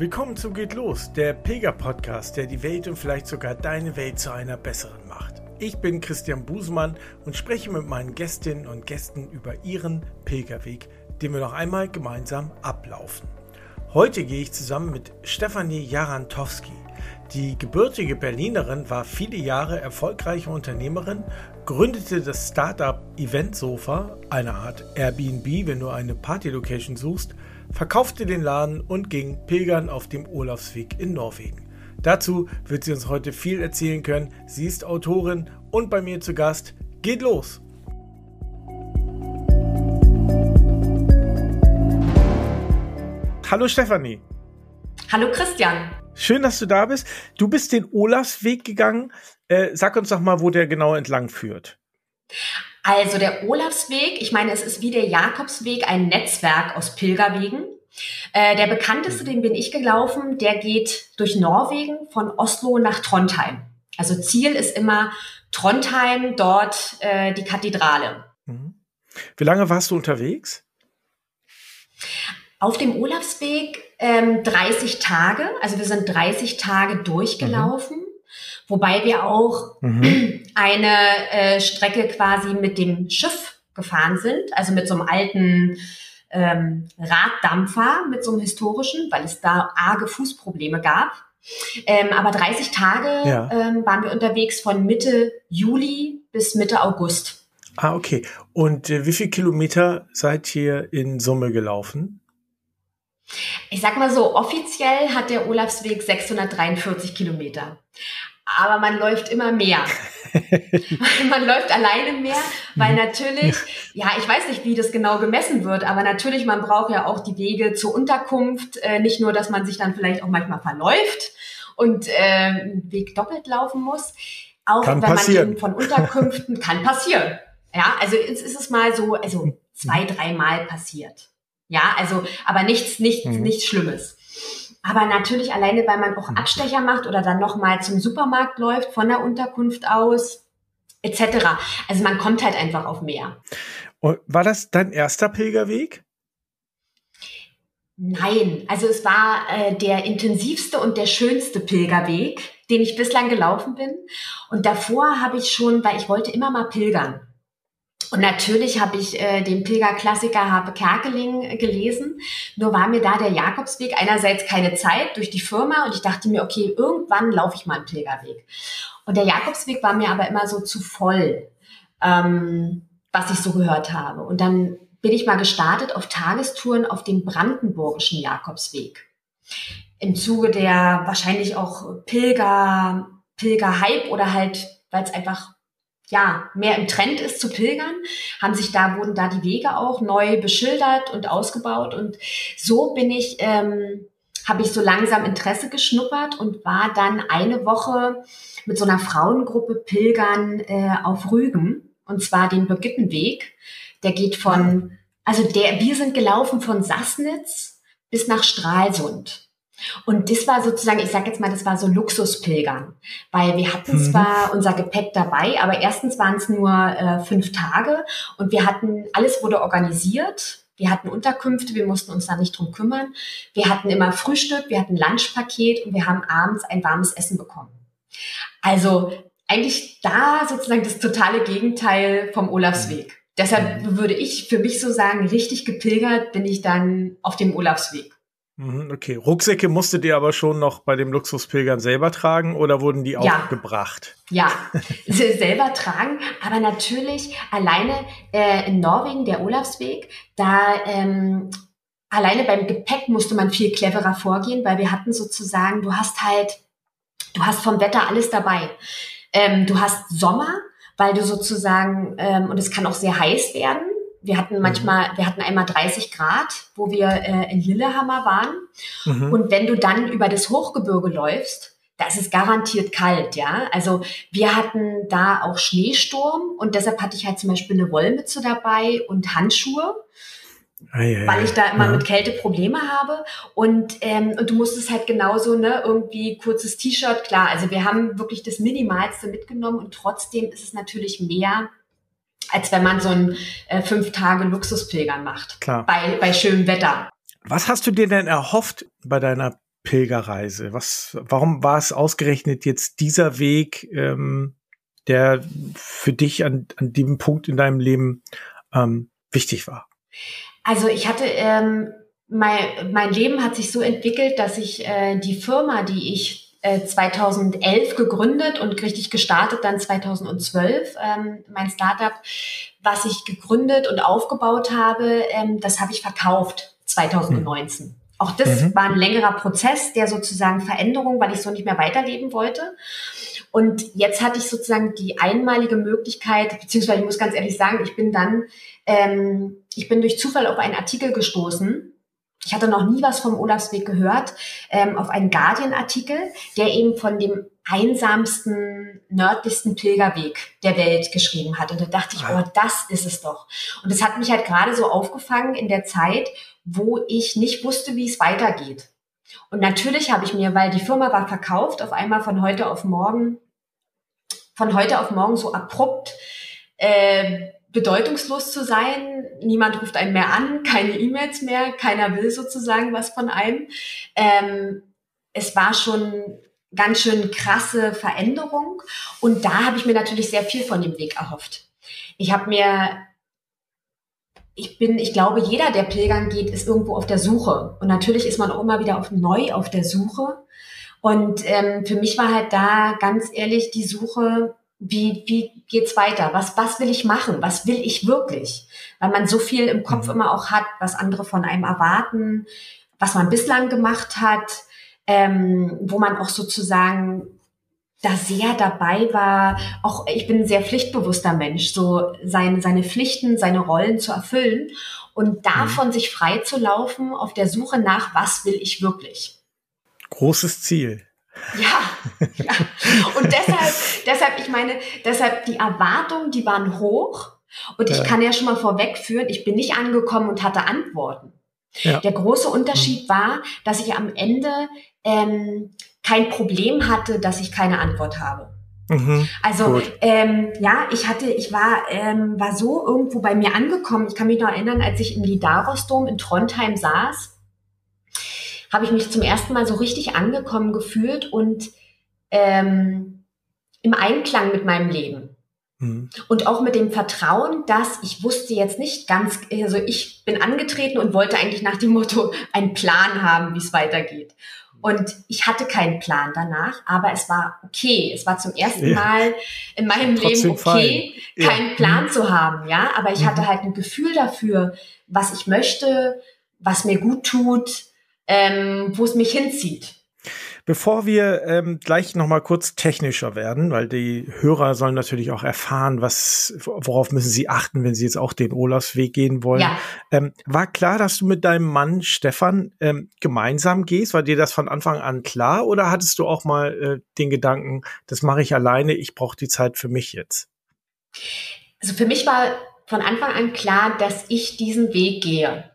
Willkommen zu Geht Los, der Pilger-Podcast, der die Welt und vielleicht sogar deine Welt zu einer besseren macht. Ich bin Christian Busemann und spreche mit meinen Gästinnen und Gästen über ihren Pilgerweg, den wir noch einmal gemeinsam ablaufen. Heute gehe ich zusammen mit Stefanie Jarantowski. Die gebürtige Berlinerin war viele Jahre erfolgreiche Unternehmerin, gründete das Startup Event Sofa, eine Art Airbnb, wenn du eine Party-Location suchst, verkaufte den Laden und ging pilgern auf dem Urlaubsweg in Norwegen. Dazu wird sie uns heute viel erzählen können. Sie ist Autorin und bei mir zu Gast. Geht los! Hallo Stefanie. Hallo Christian. Schön, dass du da bist. Du bist den Olafsweg gegangen. Äh, sag uns doch mal, wo der genau entlang führt. Also der Olafsweg, ich meine, es ist wie der Jakobsweg ein Netzwerk aus Pilgerwegen. Äh, der bekannteste, den bin ich gelaufen, der geht durch Norwegen von Oslo nach Trondheim. Also Ziel ist immer Trondheim, dort äh, die Kathedrale. Mhm. Wie lange warst du unterwegs? Auf dem Olafsweg ähm, 30 Tage. Also wir sind 30 Tage durchgelaufen. Mhm. Wobei wir auch mhm. eine äh, Strecke quasi mit dem Schiff gefahren sind, also mit so einem alten ähm, Raddampfer, mit so einem historischen, weil es da arge Fußprobleme gab. Ähm, aber 30 Tage ja. ähm, waren wir unterwegs von Mitte Juli bis Mitte August. Ah, okay. Und äh, wie viele Kilometer seid ihr in Summe gelaufen? Ich sag mal so, offiziell hat der Olafsweg 643 Kilometer aber man läuft immer mehr. man läuft alleine mehr, weil natürlich, ja, ich weiß nicht, wie das genau gemessen wird, aber natürlich, man braucht ja auch die Wege zur Unterkunft. Äh, nicht nur, dass man sich dann vielleicht auch manchmal verläuft und äh, einen Weg doppelt laufen muss. Auch kann wenn passieren. man von Unterkünften kann passieren. Ja, also jetzt ist es mal so, also zwei, dreimal passiert. Ja, also, aber nichts, nichts, mhm. nichts Schlimmes. Aber natürlich alleine, weil man auch mhm. Abstecher macht oder dann nochmal zum Supermarkt läuft, von der Unterkunft aus, etc. Also man kommt halt einfach auf mehr. war das dein erster Pilgerweg? Nein, also es war äh, der intensivste und der schönste Pilgerweg, den ich bislang gelaufen bin. Und davor habe ich schon, weil ich wollte immer mal pilgern. Und natürlich habe ich äh, den Pilgerklassiker Habe Kerkeling gelesen. Nur war mir da der Jakobsweg einerseits keine Zeit durch die Firma und ich dachte mir, okay, irgendwann laufe ich mal einen Pilgerweg. Und der Jakobsweg war mir aber immer so zu voll, ähm, was ich so gehört habe. Und dann bin ich mal gestartet auf Tagestouren auf dem brandenburgischen Jakobsweg. Im Zuge der wahrscheinlich auch Pilger, Pilgerhype oder halt, weil es einfach ja, mehr im Trend ist zu pilgern, haben sich da, wurden da die Wege auch neu beschildert und ausgebaut. Und so bin ich, ähm, habe ich so langsam Interesse geschnuppert und war dann eine Woche mit so einer Frauengruppe pilgern äh, auf Rügen. Und zwar den Birgittenweg. Der geht von, also der, wir sind gelaufen von Sassnitz bis nach Stralsund. Und das war sozusagen, ich sage jetzt mal, das war so Luxuspilgern, weil wir hatten mhm. zwar unser Gepäck dabei, aber erstens waren es nur äh, fünf Tage und wir hatten, alles wurde organisiert. Wir hatten Unterkünfte, wir mussten uns da nicht drum kümmern. Wir hatten immer Frühstück, wir hatten Lunchpaket und wir haben abends ein warmes Essen bekommen. Also eigentlich da sozusagen das totale Gegenteil vom Olafsweg. Mhm. Deshalb würde ich für mich so sagen, richtig gepilgert bin ich dann auf dem Olafsweg. Mhm, okay, Rucksäcke musstet ihr aber schon noch bei dem Luxuspilgern selber tragen oder wurden die auch ja. gebracht? Ja, selber tragen, aber natürlich alleine äh, in Norwegen, der Olafsweg, da ähm, alleine beim Gepäck musste man viel cleverer vorgehen, weil wir hatten sozusagen, du hast halt, du hast vom Wetter alles dabei. Ähm, du hast Sommer, weil du sozusagen, ähm, und es kann auch sehr heiß werden, wir hatten mhm. manchmal, mhm. wir hatten einmal 30 Grad, wo wir äh, in Lillehammer waren. Mhm. Und wenn du dann über das Hochgebirge läufst, da ist es garantiert kalt, ja. Also wir hatten da auch Schneesturm und deshalb hatte ich halt zum Beispiel eine Wollmütze dabei und Handschuhe. Ei, weil ich da immer ja. mit Kälte Probleme habe. Und, ähm, und du musstest halt genauso, ne, irgendwie kurzes T-Shirt, klar. Also wir haben wirklich das Minimalste mitgenommen und trotzdem ist es natürlich mehr als wenn man so ein äh, fünf Tage Luxuspilgern macht. Klar. Bei, bei schönem Wetter. Was hast du dir denn erhofft bei deiner Pilgerreise? Was, warum war es ausgerechnet jetzt dieser Weg, ähm, der für dich an, an dem Punkt in deinem Leben ähm, wichtig war? Also ich hatte ähm, mein, mein Leben hat sich so entwickelt, dass ich äh, die Firma, die ich 2011 äh, gegründet und richtig gestartet dann 2012. Ähm, mein Startup, was ich gegründet und aufgebaut habe, ähm, das habe ich verkauft 2019. Mhm. Auch das mhm. war ein längerer Prozess der sozusagen Veränderung, weil ich so nicht mehr weiterleben wollte. Und jetzt hatte ich sozusagen die einmalige Möglichkeit, beziehungsweise ich muss ganz ehrlich sagen, ich bin dann, ähm, ich bin durch Zufall auf einen Artikel gestoßen, ich hatte noch nie was vom Olafsweg gehört, ähm, auf einen Guardian-Artikel, der eben von dem einsamsten, nördlichsten Pilgerweg der Welt geschrieben hat. Und da dachte ich, oh, das ist es doch. Und es hat mich halt gerade so aufgefangen in der Zeit, wo ich nicht wusste, wie es weitergeht. Und natürlich habe ich mir, weil die Firma war verkauft, auf einmal von heute auf morgen, von heute auf morgen so abrupt, äh, bedeutungslos zu sein. Niemand ruft einen mehr an, keine E-Mails mehr, keiner will sozusagen was von einem. Ähm, es war schon ganz schön krasse Veränderung und da habe ich mir natürlich sehr viel von dem Weg erhofft. Ich habe mir ich bin, ich glaube, jeder, der pilgern geht, ist irgendwo auf der Suche. Und natürlich ist man auch immer wieder auf neu auf der Suche. Und ähm, für mich war halt da ganz ehrlich die Suche wie, wie geht's weiter? Was, was will ich machen? Was will ich wirklich? Weil man so viel im Kopf mhm. immer auch hat, was andere von einem erwarten, was man bislang gemacht hat, ähm, wo man auch sozusagen da sehr dabei war. Auch ich bin ein sehr pflichtbewusster Mensch, so seine, seine Pflichten, seine Rollen zu erfüllen und davon mhm. sich frei zu laufen auf der Suche nach, was will ich wirklich? Großes Ziel. Ja, ja. Und deshalb, deshalb, ich meine, deshalb die Erwartungen, die waren hoch. Und ich ja. kann ja schon mal vorwegführen, ich bin nicht angekommen und hatte Antworten. Ja. Der große Unterschied mhm. war, dass ich am Ende ähm, kein Problem hatte, dass ich keine Antwort habe. Mhm, also ähm, ja, ich hatte, ich war, ähm, war so irgendwo bei mir angekommen. Ich kann mich noch erinnern, als ich im Lidarosdom in Trondheim saß habe ich mich zum ersten Mal so richtig angekommen gefühlt und ähm, im Einklang mit meinem Leben. Mhm. Und auch mit dem Vertrauen, dass ich wusste jetzt nicht ganz, also ich bin angetreten und wollte eigentlich nach dem Motto einen Plan haben, wie es weitergeht. Und ich hatte keinen Plan danach, aber es war okay. Es war zum ersten ja. Mal in meinem Leben okay, ja. keinen Plan mhm. zu haben, ja. Aber ich mhm. hatte halt ein Gefühl dafür, was ich möchte, was mir gut tut, ähm, wo es mich hinzieht. Bevor wir ähm, gleich noch mal kurz technischer werden, weil die Hörer sollen natürlich auch erfahren, was, worauf müssen sie achten, wenn sie jetzt auch den Olafsweg gehen wollen. Ja. Ähm, war klar, dass du mit deinem Mann Stefan ähm, gemeinsam gehst? War dir das von Anfang an klar? Oder hattest du auch mal äh, den Gedanken, das mache ich alleine, ich brauche die Zeit für mich jetzt? Also für mich war von Anfang an klar, dass ich diesen Weg gehe.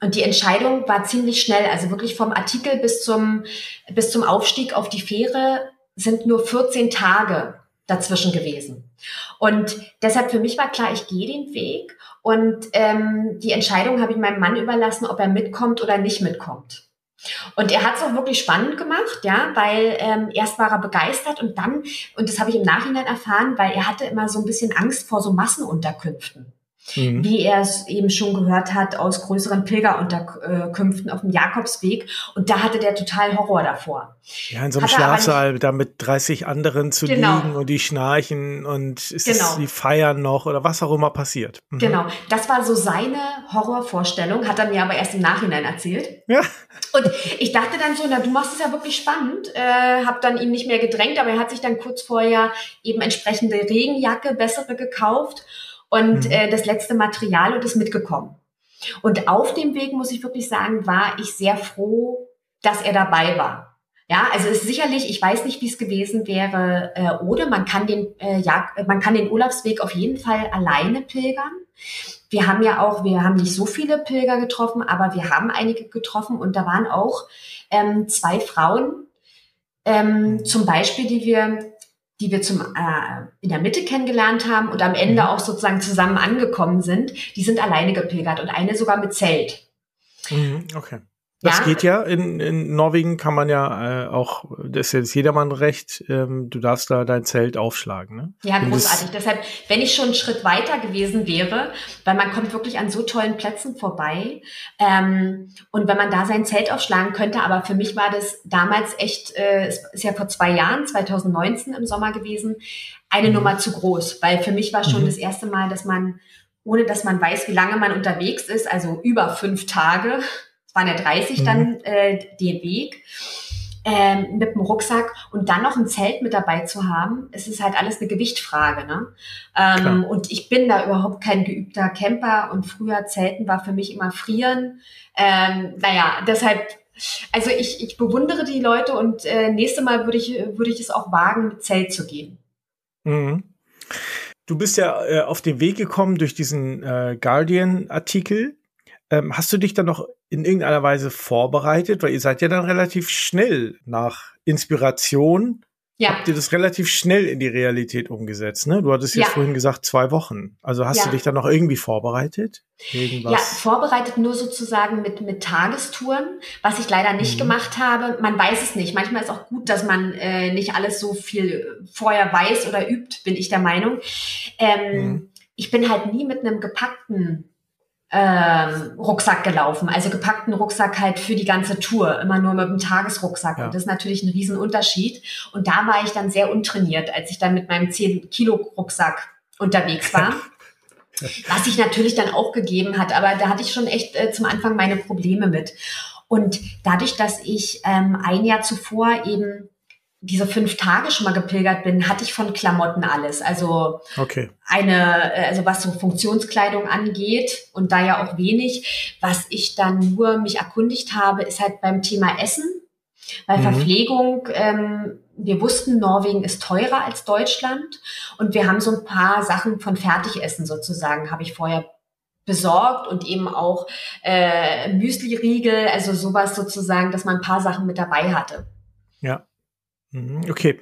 Und die Entscheidung war ziemlich schnell, also wirklich vom Artikel bis zum, bis zum Aufstieg auf die Fähre sind nur 14 Tage dazwischen gewesen. Und deshalb für mich war klar, ich gehe den Weg und ähm, die Entscheidung habe ich meinem Mann überlassen, ob er mitkommt oder nicht mitkommt. Und er hat es auch wirklich spannend gemacht, ja, weil ähm, erst war er begeistert und dann, und das habe ich im Nachhinein erfahren, weil er hatte immer so ein bisschen Angst vor so Massenunterkünften mhm. wie er es eben schon gehört hat aus größeren Pilgerunterkünften auf dem Jakobsweg. Und da hatte der total Horror davor. Ja, in so einem Schlafsaal da mit 30 anderen zu genau. liegen und die schnarchen und ist genau. es, die feiern noch oder was auch immer passiert. Mhm. Genau, das war so seine Horrorvorstellung, hat er mir aber erst im Nachhinein erzählt. Ja. Und ich dachte dann so, na, du machst es ja wirklich spannend. Äh, hab dann ihn nicht mehr gedrängt, aber er hat sich dann kurz vorher eben entsprechende Regenjacke, bessere gekauft und mhm. äh, das letzte Material und ist mitgekommen. Und auf dem Weg, muss ich wirklich sagen, war ich sehr froh, dass er dabei war. Ja, also es ist sicherlich, ich weiß nicht, wie es gewesen wäre, äh, oder man kann den, äh, ja, man kann den Urlaubsweg auf jeden Fall alleine pilgern. Wir haben ja auch, wir haben nicht so viele Pilger getroffen, aber wir haben einige getroffen und da waren auch ähm, zwei Frauen, ähm, zum Beispiel, die wir die wir zum, äh, in der Mitte kennengelernt haben und am Ende mhm. auch sozusagen zusammen angekommen sind, die sind alleine gepilgert und eine sogar mit Zelt. Mhm, okay. Das ja. geht ja. In, in Norwegen kann man ja äh, auch, das ist jetzt jedermann recht, ähm, du darfst da dein Zelt aufschlagen. Ne? Ja, großartig. Deshalb, wenn ich schon einen Schritt weiter gewesen wäre, weil man kommt wirklich an so tollen Plätzen vorbei ähm, und wenn man da sein Zelt aufschlagen könnte, aber für mich war das damals echt, äh, es ist ja vor zwei Jahren, 2019 im Sommer gewesen, eine mhm. Nummer zu groß, weil für mich war schon mhm. das erste Mal, dass man ohne dass man weiß, wie lange man unterwegs ist, also über fünf Tage, waren ja 30 mhm. dann äh, den Weg ähm, mit dem Rucksack und dann noch ein Zelt mit dabei zu haben, es ist halt alles eine Gewichtfrage. Ne? Ähm, und ich bin da überhaupt kein geübter Camper und früher Zelten war für mich immer Frieren. Ähm, naja, deshalb, also ich, ich bewundere die Leute und äh, nächste Mal würde ich, würde ich es auch wagen, mit Zelt zu gehen. Mhm. Du bist ja äh, auf den Weg gekommen durch diesen äh, Guardian-Artikel. Ähm, hast du dich dann noch in irgendeiner Weise vorbereitet? Weil ihr seid ja dann relativ schnell nach Inspiration. Ja. Habt ihr das relativ schnell in die Realität umgesetzt, ne? Du hattest ja. jetzt vorhin gesagt, zwei Wochen. Also hast ja. du dich dann noch irgendwie vorbereitet? Irgendwas? Ja, vorbereitet nur sozusagen mit, mit Tagestouren, was ich leider nicht mhm. gemacht habe. Man weiß es nicht. Manchmal ist auch gut, dass man äh, nicht alles so viel vorher weiß oder übt, bin ich der Meinung. Ähm, mhm. Ich bin halt nie mit einem gepackten ähm, Rucksack gelaufen, also gepackten Rucksack halt für die ganze Tour, immer nur mit dem Tagesrucksack. Ja. Und das ist natürlich ein Riesenunterschied. Und da war ich dann sehr untrainiert, als ich dann mit meinem 10 Kilo Rucksack unterwegs war. Was sich natürlich dann auch gegeben hat, aber da hatte ich schon echt äh, zum Anfang meine Probleme mit. Und dadurch, dass ich ähm, ein Jahr zuvor eben diese fünf Tage schon mal gepilgert bin, hatte ich von Klamotten alles. Also okay. eine, also was so Funktionskleidung angeht und da ja auch wenig. Was ich dann nur mich erkundigt habe, ist halt beim Thema Essen. Weil mhm. Verpflegung, ähm, wir wussten, Norwegen ist teurer als Deutschland und wir haben so ein paar Sachen von Fertigessen sozusagen, habe ich vorher besorgt und eben auch äh, Müsli-Riegel, also sowas sozusagen, dass man ein paar Sachen mit dabei hatte. Ja. Mhm, okay.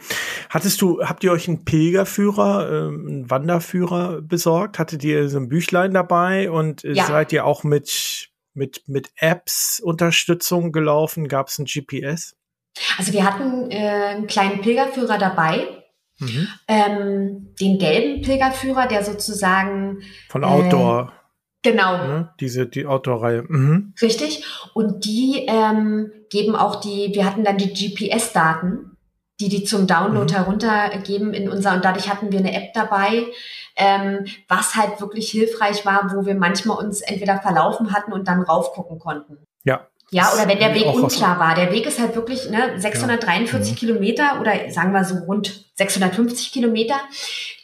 Hattest du, habt ihr euch einen Pilgerführer, äh, einen Wanderführer besorgt? Hattet ihr so ein Büchlein dabei und äh, ja. seid ihr auch mit, mit, mit Apps Unterstützung gelaufen? Gab es ein GPS? Also wir hatten äh, einen kleinen Pilgerführer dabei. Mhm. Ähm, den gelben Pilgerführer, der sozusagen von Outdoor. Äh, genau. Ne? Diese, die Outdoor-Reihe. Mhm. Richtig. Und die ähm, geben auch die, wir hatten dann die GPS-Daten die die zum Download mhm. heruntergeben in unser, und dadurch hatten wir eine App dabei, ähm, was halt wirklich hilfreich war, wo wir manchmal uns entweder verlaufen hatten und dann raufgucken konnten. Ja, ja, oder wenn der Weg unklar war. Der Weg ist halt wirklich ne, 643 ja. Kilometer oder sagen wir so rund 650 Kilometer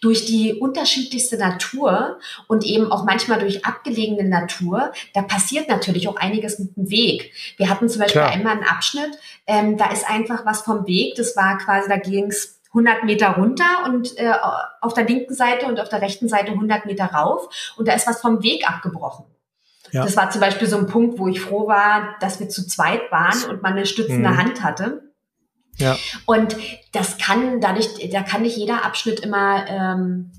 durch die unterschiedlichste Natur und eben auch manchmal durch abgelegene Natur. Da passiert natürlich auch einiges mit dem Weg. Wir hatten zum Beispiel Klar. einmal einen Abschnitt, ähm, da ist einfach was vom Weg, das war quasi, da ging's 100 Meter runter und äh, auf der linken Seite und auf der rechten Seite 100 Meter rauf und da ist was vom Weg abgebrochen. Ja. Das war zum Beispiel so ein Punkt, wo ich froh war, dass wir zu zweit waren und man eine stützende mhm. Hand hatte. Ja. Und das kann dadurch, da kann nicht jeder Abschnitt immer ähm,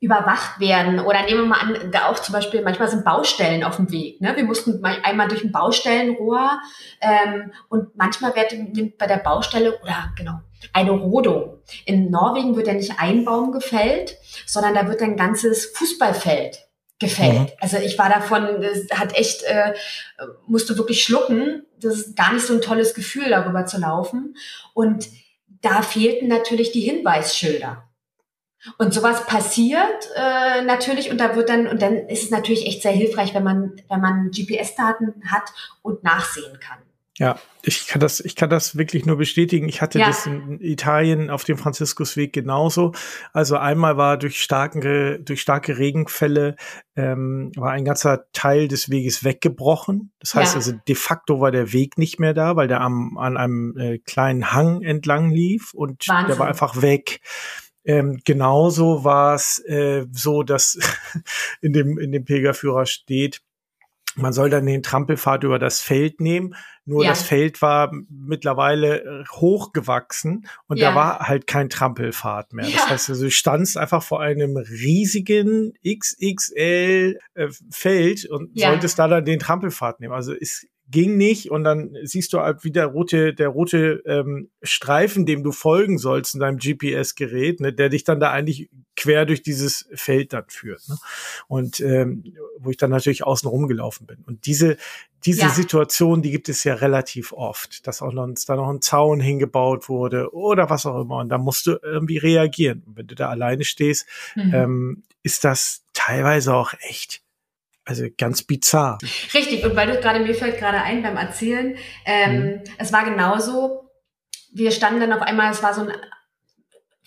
überwacht werden. Oder nehmen wir mal an, da auch zum Beispiel, manchmal sind Baustellen auf dem Weg. Ne? Wir mussten einmal durch ein Baustellenrohr ähm, und manchmal wird nimmt bei der Baustelle, oder genau, eine Rodung. In Norwegen wird ja nicht ein Baum gefällt, sondern da wird ein ganzes Fußballfeld gefällt. Mhm. Also ich war davon, das hat echt, äh, musste wirklich schlucken. Das ist gar nicht so ein tolles Gefühl, darüber zu laufen. Und da fehlten natürlich die Hinweisschilder. Und sowas passiert äh, natürlich und da wird dann und dann ist es natürlich echt sehr hilfreich, wenn man wenn man GPS-Daten hat und nachsehen kann. Ja, ich kann das, ich kann das wirklich nur bestätigen. Ich hatte ja. das in Italien auf dem Franziskusweg genauso. Also einmal war durch starke, durch starke Regenfälle ähm, war ein ganzer Teil des Weges weggebrochen. Das heißt ja. also de facto war der Weg nicht mehr da, weil der am, an einem äh, kleinen Hang entlang lief und Wahnsinn. der war einfach weg. Ähm, genauso war es äh, so, dass in dem in dem Pilgerführer steht, man soll dann den Trampelpfad über das Feld nehmen. Nur ja. das Feld war mittlerweile äh, hochgewachsen und ja. da war halt kein Trampelpfad mehr. Ja. Das heißt, also, du standst einfach vor einem riesigen XXL äh, Feld und solltest da dann den Trampelpfad nehmen. Also ist ging nicht und dann siehst du halt wieder rote, der rote ähm, Streifen, dem du folgen sollst in deinem GPS-Gerät, ne, der dich dann da eigentlich quer durch dieses Feld dann führt. Ne? Und ähm, wo ich dann natürlich außen rumgelaufen bin. Und diese, diese ja. Situation, die gibt es ja relativ oft, dass auch noch, da noch ein Zaun hingebaut wurde oder was auch immer. Und da musst du irgendwie reagieren. Und wenn du da alleine stehst, mhm. ähm, ist das teilweise auch echt also ganz bizarr. Richtig, und weil du gerade, mir fällt gerade ein beim Erzählen, ähm, mhm. es war genauso, wir standen dann auf einmal, es war so ein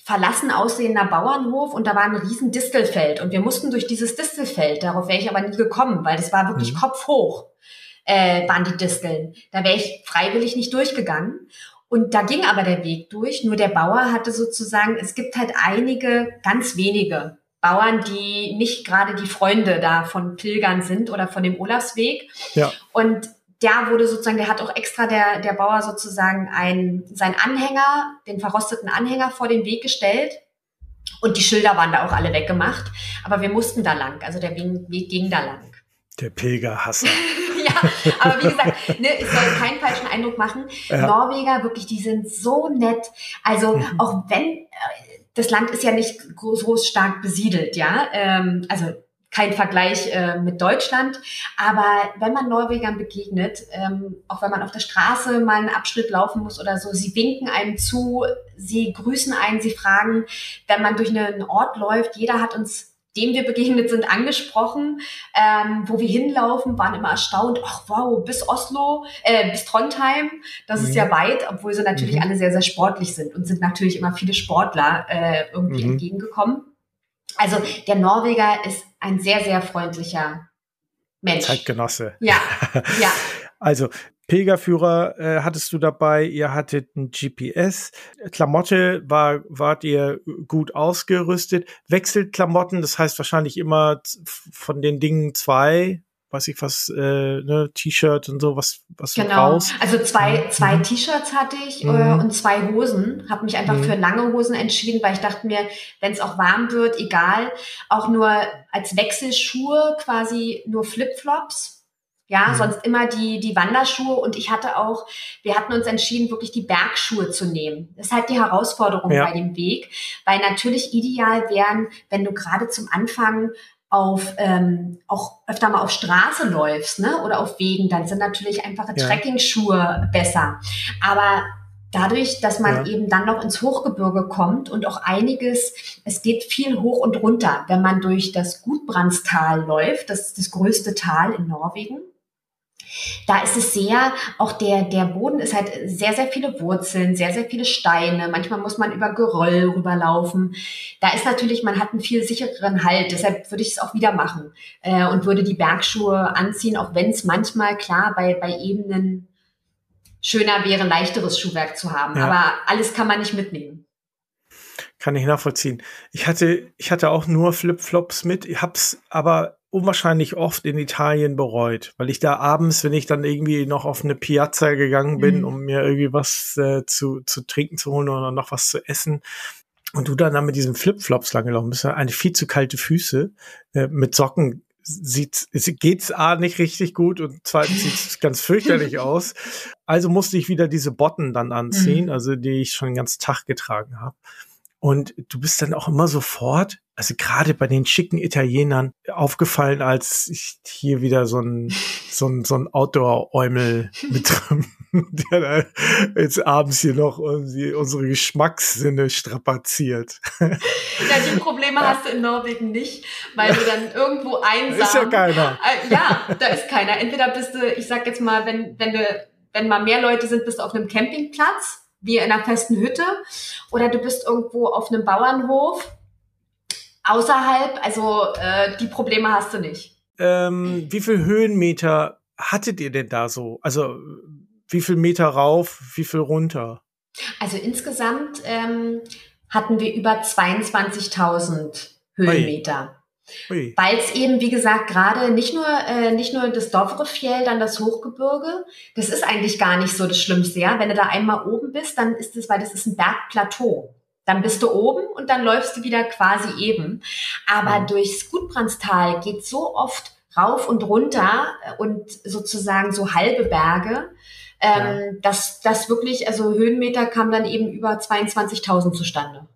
verlassen aussehender Bauernhof und da war ein riesen Distelfeld und wir mussten durch dieses Distelfeld, darauf wäre ich aber nie gekommen, weil das war wirklich mhm. kopfhoch, äh, waren die Disteln. Da wäre ich freiwillig nicht durchgegangen. Und da ging aber der Weg durch, nur der Bauer hatte sozusagen, es gibt halt einige, ganz wenige Bauern, die nicht gerade die Freunde da von Pilgern sind oder von dem Olafsweg. Ja. Und der wurde sozusagen, der hat auch extra der, der Bauer sozusagen ein, sein Anhänger, den verrosteten Anhänger vor den Weg gestellt. Und die Schilder waren da auch alle weggemacht. Aber wir mussten da lang. Also der Weg ging da lang. Der Pilgerhasser. ja, aber wie gesagt, ne, es soll keinen falschen Eindruck machen. Ja. Norweger, wirklich, die sind so nett. Also mhm. auch wenn, das Land ist ja nicht groß, groß stark besiedelt, ja. Ähm, also kein Vergleich äh, mit Deutschland. Aber wenn man Norwegern begegnet, ähm, auch wenn man auf der Straße mal einen Abschnitt laufen muss oder so, sie winken einem zu, sie grüßen einen, sie fragen, wenn man durch einen Ort läuft, jeder hat uns dem wir begegnet sind, angesprochen, ähm, wo wir hinlaufen, waren immer erstaunt, ach wow, bis Oslo, äh, bis Trondheim, das mhm. ist ja weit, obwohl sie natürlich mhm. alle sehr, sehr sportlich sind und sind natürlich immer viele Sportler äh, irgendwie mhm. entgegengekommen. Also der Norweger ist ein sehr, sehr freundlicher Mensch. Zeitgenosse. Ja, ja. Also Pilgerführer äh, hattest du dabei, ihr hattet ein GPS, Klamotte war, wart ihr gut ausgerüstet, wechselt Klamotten, das heißt wahrscheinlich immer von den Dingen zwei, weiß ich was, äh, ne, T-Shirt und so, was, was genau. brauchst. Also zwei, mhm. zwei T-Shirts hatte ich äh, mhm. und zwei Hosen. Habe mich einfach mhm. für lange Hosen entschieden, weil ich dachte mir, wenn es auch warm wird, egal, auch nur als Wechselschuhe quasi nur Flipflops ja, mhm. sonst immer die, die Wanderschuhe und ich hatte auch, wir hatten uns entschieden, wirklich die Bergschuhe zu nehmen. Das ist halt die Herausforderung ja. bei dem Weg, weil natürlich ideal wären, wenn du gerade zum Anfang auf ähm, auch öfter mal auf Straße läufst, ne, oder auf Wegen, dann sind natürlich einfache ja. Trekking-Schuhe besser. Aber dadurch, dass man ja. eben dann noch ins Hochgebirge kommt und auch einiges, es geht viel hoch und runter, wenn man durch das Gudbrandstal läuft, das ist das größte Tal in Norwegen. Da ist es sehr, auch der, der Boden ist halt sehr, sehr viele Wurzeln, sehr, sehr viele Steine. Manchmal muss man über Geröll rüberlaufen. Da ist natürlich, man hat einen viel sichereren Halt. Deshalb würde ich es auch wieder machen äh, und würde die Bergschuhe anziehen, auch wenn es manchmal klar bei, bei Ebenen schöner wäre, leichteres Schuhwerk zu haben. Ja. Aber alles kann man nicht mitnehmen. Kann ich nachvollziehen. Ich hatte, ich hatte auch nur Flipflops mit. Ich hab's aber unwahrscheinlich oft in Italien bereut, weil ich da abends, wenn ich dann irgendwie noch auf eine Piazza gegangen bin, mhm. um mir irgendwie was äh, zu, zu trinken zu holen oder noch was zu essen, und du dann, dann mit diesem Flipflops lang gelaufen bist, eine viel zu kalte Füße, äh, mit Socken sieht, geht's A nicht richtig gut und zweitens sieht's ganz fürchterlich aus. Also musste ich wieder diese Botten dann anziehen, mhm. also die ich schon den ganzen Tag getragen habe. Und du bist dann auch immer sofort, also gerade bei den schicken Italienern, aufgefallen, als ich hier wieder so ein, so ein, so ein Outdoor-Eumel mit drin, der da jetzt abends hier noch irgendwie unsere Geschmackssinne strapaziert. Ja, die Probleme hast du in Norwegen nicht, weil du dann irgendwo einsam. Ist ja keiner. Äh, ja, da ist keiner. Entweder bist du, ich sag jetzt mal, wenn, wenn du, wenn mal mehr Leute sind, bist du auf einem Campingplatz wie in einer festen Hütte oder du bist irgendwo auf einem Bauernhof außerhalb. Also äh, die Probleme hast du nicht. Ähm, wie viel Höhenmeter hattet ihr denn da so? Also wie viel Meter rauf, wie viel runter? Also insgesamt ähm, hatten wir über 22.000 Höhenmeter. Weil es eben, wie gesagt, gerade nicht nur, äh, nicht nur das Dovrefjell, dann das Hochgebirge, das ist eigentlich gar nicht so das Schlimmste, ja. Wenn du da einmal oben bist, dann ist es, weil das ist ein Bergplateau. Dann bist du oben und dann läufst du wieder quasi eben. Aber ja. durchs Gudbrandstal geht so oft rauf und runter und sozusagen so halbe Berge. Ähm, ja. das, das wirklich, also Höhenmeter kam dann eben über 22.000 zustande.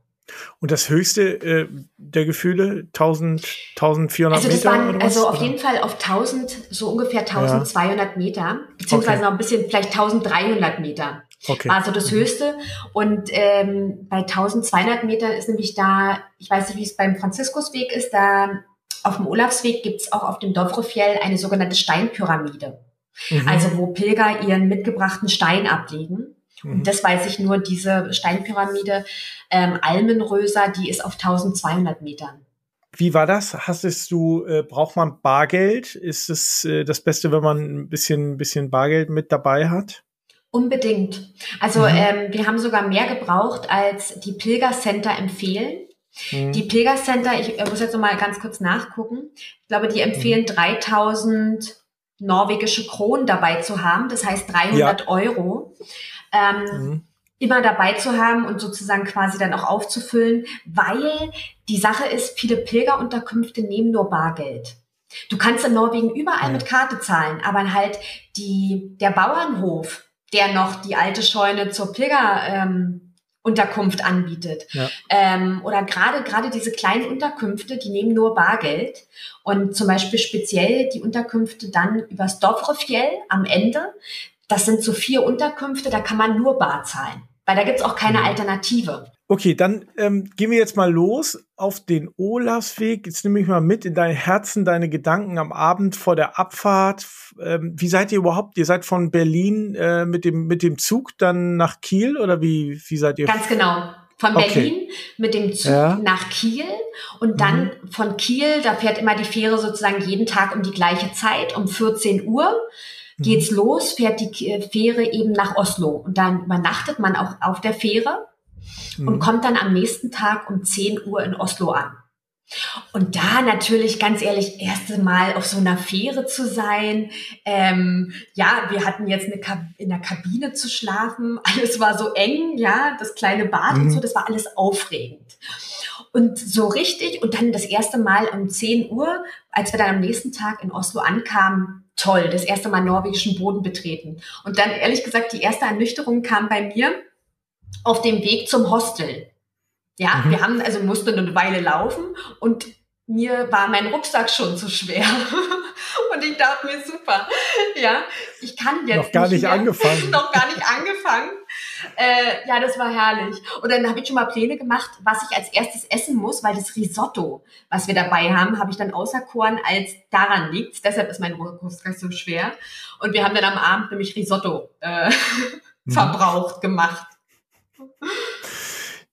Und das höchste äh, der Gefühle 1000, 1400 also das Meter? Waren, also auf jeden Fall auf 1000, so ungefähr 1200 ja. Meter, beziehungsweise okay. noch ein bisschen, vielleicht 1300 Meter. Okay. War so das mhm. höchste. Und ähm, bei 1200 Metern ist nämlich da, ich weiß nicht, wie es beim Franziskusweg ist, da auf dem Olafsweg gibt's auch auf dem Dovre-Fjell eine sogenannte Steinpyramide. Mhm. Also wo Pilger ihren mitgebrachten Stein ablegen. Mhm. Und das weiß ich nur, diese Steinpyramide ähm, Almenröser, die ist auf 1200 Metern. Wie war das? Hast du, äh, braucht man Bargeld? Ist es äh, das Beste, wenn man ein bisschen, bisschen Bargeld mit dabei hat? Unbedingt. Also mhm. ähm, wir haben sogar mehr gebraucht, als die Pilgercenter empfehlen. Mhm. Die Pilgercenter, ich äh, muss jetzt noch mal ganz kurz nachgucken. Ich glaube, die empfehlen mhm. 3000 norwegische Kronen dabei zu haben, das heißt 300 ja. Euro. Ähm, mhm. immer dabei zu haben und sozusagen quasi dann auch aufzufüllen, weil die Sache ist, viele Pilgerunterkünfte nehmen nur Bargeld. Du kannst in Norwegen überall ja. mit Karte zahlen, aber halt die, der Bauernhof, der noch die alte Scheune zur Pilgerunterkunft ähm, anbietet. Ja. Ähm, oder gerade gerade diese kleinen Unterkünfte, die nehmen nur Bargeld. Und zum Beispiel speziell die Unterkünfte dann übers Dovre-Fjell am Ende. Das sind so vier Unterkünfte, da kann man nur Bar zahlen. Weil da gibt's auch keine mhm. Alternative. Okay, dann ähm, gehen wir jetzt mal los auf den Olafsweg. Jetzt nehme ich mal mit in dein Herzen, deine Gedanken am Abend vor der Abfahrt. Ähm, wie seid ihr überhaupt? Ihr seid von Berlin äh, mit dem mit dem Zug dann nach Kiel oder wie wie seid ihr? Ganz genau. Von Berlin okay. mit dem Zug ja. nach Kiel und dann mhm. von Kiel, da fährt immer die Fähre sozusagen jeden Tag um die gleiche Zeit, um 14 Uhr geht's mhm. los, fährt die Fähre eben nach Oslo und dann übernachtet man auch auf der Fähre mhm. und kommt dann am nächsten Tag um 10 Uhr in Oslo an. Und da natürlich ganz ehrlich, erste Mal auf so einer Fähre zu sein. Ähm, ja, wir hatten jetzt eine Kab in der Kabine zu schlafen. Alles war so eng, ja, das kleine Bad mhm. und so, das war alles aufregend. Und so richtig, und dann das erste Mal um 10 Uhr, als wir dann am nächsten Tag in Oslo ankamen, toll, das erste Mal norwegischen Boden betreten. Und dann ehrlich gesagt, die erste Ernüchterung kam bei mir, auf dem Weg zum Hostel. Ja, mhm. wir haben also mussten eine Weile laufen und mir war mein Rucksack schon zu schwer. und ich dachte mir, super, ja, ich kann jetzt noch gar nicht, nicht angefangen. noch gar nicht angefangen. Äh, ja, das war herrlich. Und dann habe ich schon mal Pläne gemacht, was ich als erstes essen muss, weil das Risotto, was wir dabei haben, habe ich dann auserkoren, als daran liegt. Deshalb ist mein Rucksack so schwer. Und wir haben dann am Abend nämlich Risotto äh, mhm. verbraucht gemacht.